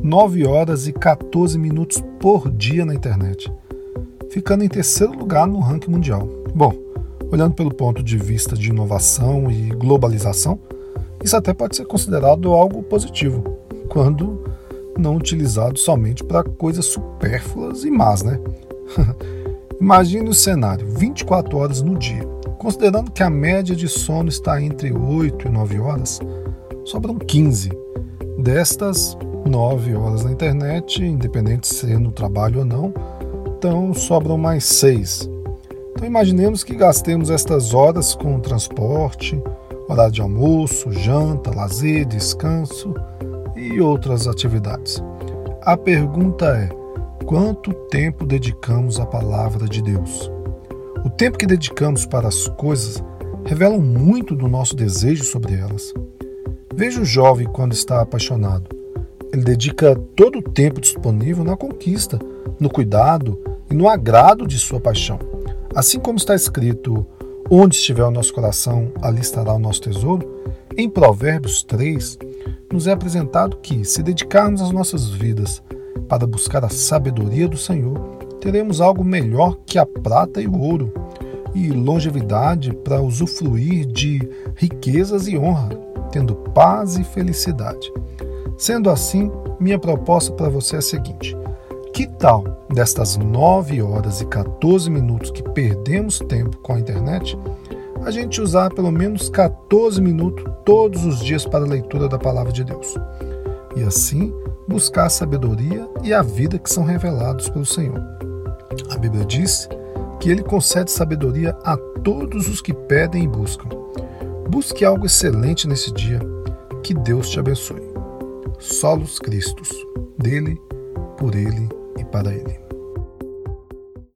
9 horas e 14 minutos por dia na internet, ficando em terceiro lugar no ranking mundial. Bom, olhando pelo ponto de vista de inovação e globalização, isso até pode ser considerado algo positivo, quando não utilizado somente para coisas supérfluas e más, né? Imagine o cenário: 24 horas no dia. Considerando que a média de sono está entre 8 e 9 horas, sobram 15. Destas, 9 horas na internet, independente se é no trabalho ou não, então sobram mais 6. Então imaginemos que gastemos estas horas com transporte, horário de almoço, janta, lazer, descanso e outras atividades. A pergunta é: quanto tempo dedicamos à palavra de Deus? O tempo que dedicamos para as coisas revela muito do nosso desejo sobre elas. Veja o jovem quando está apaixonado. Ele dedica todo o tempo disponível na conquista, no cuidado e no agrado de sua paixão. Assim como está escrito: Onde estiver o nosso coração, ali estará o nosso tesouro. Em Provérbios 3, nos é apresentado que, se dedicarmos as nossas vidas para buscar a sabedoria do Senhor, teremos algo melhor que a prata e o ouro, e longevidade para usufruir de riquezas e honra, tendo paz e felicidade. Sendo assim, minha proposta para você é a seguinte: que tal destas 9 horas e 14 minutos que perdemos tempo com a internet, a gente usar pelo menos 14 minutos todos os dias para a leitura da palavra de Deus? E assim buscar a sabedoria e a vida que são revelados pelo Senhor. A Bíblia diz que ele concede sabedoria a todos os que pedem e buscam. Busque algo excelente nesse dia. Que Deus te abençoe. Solos Cristos, dele, por ele e para ele.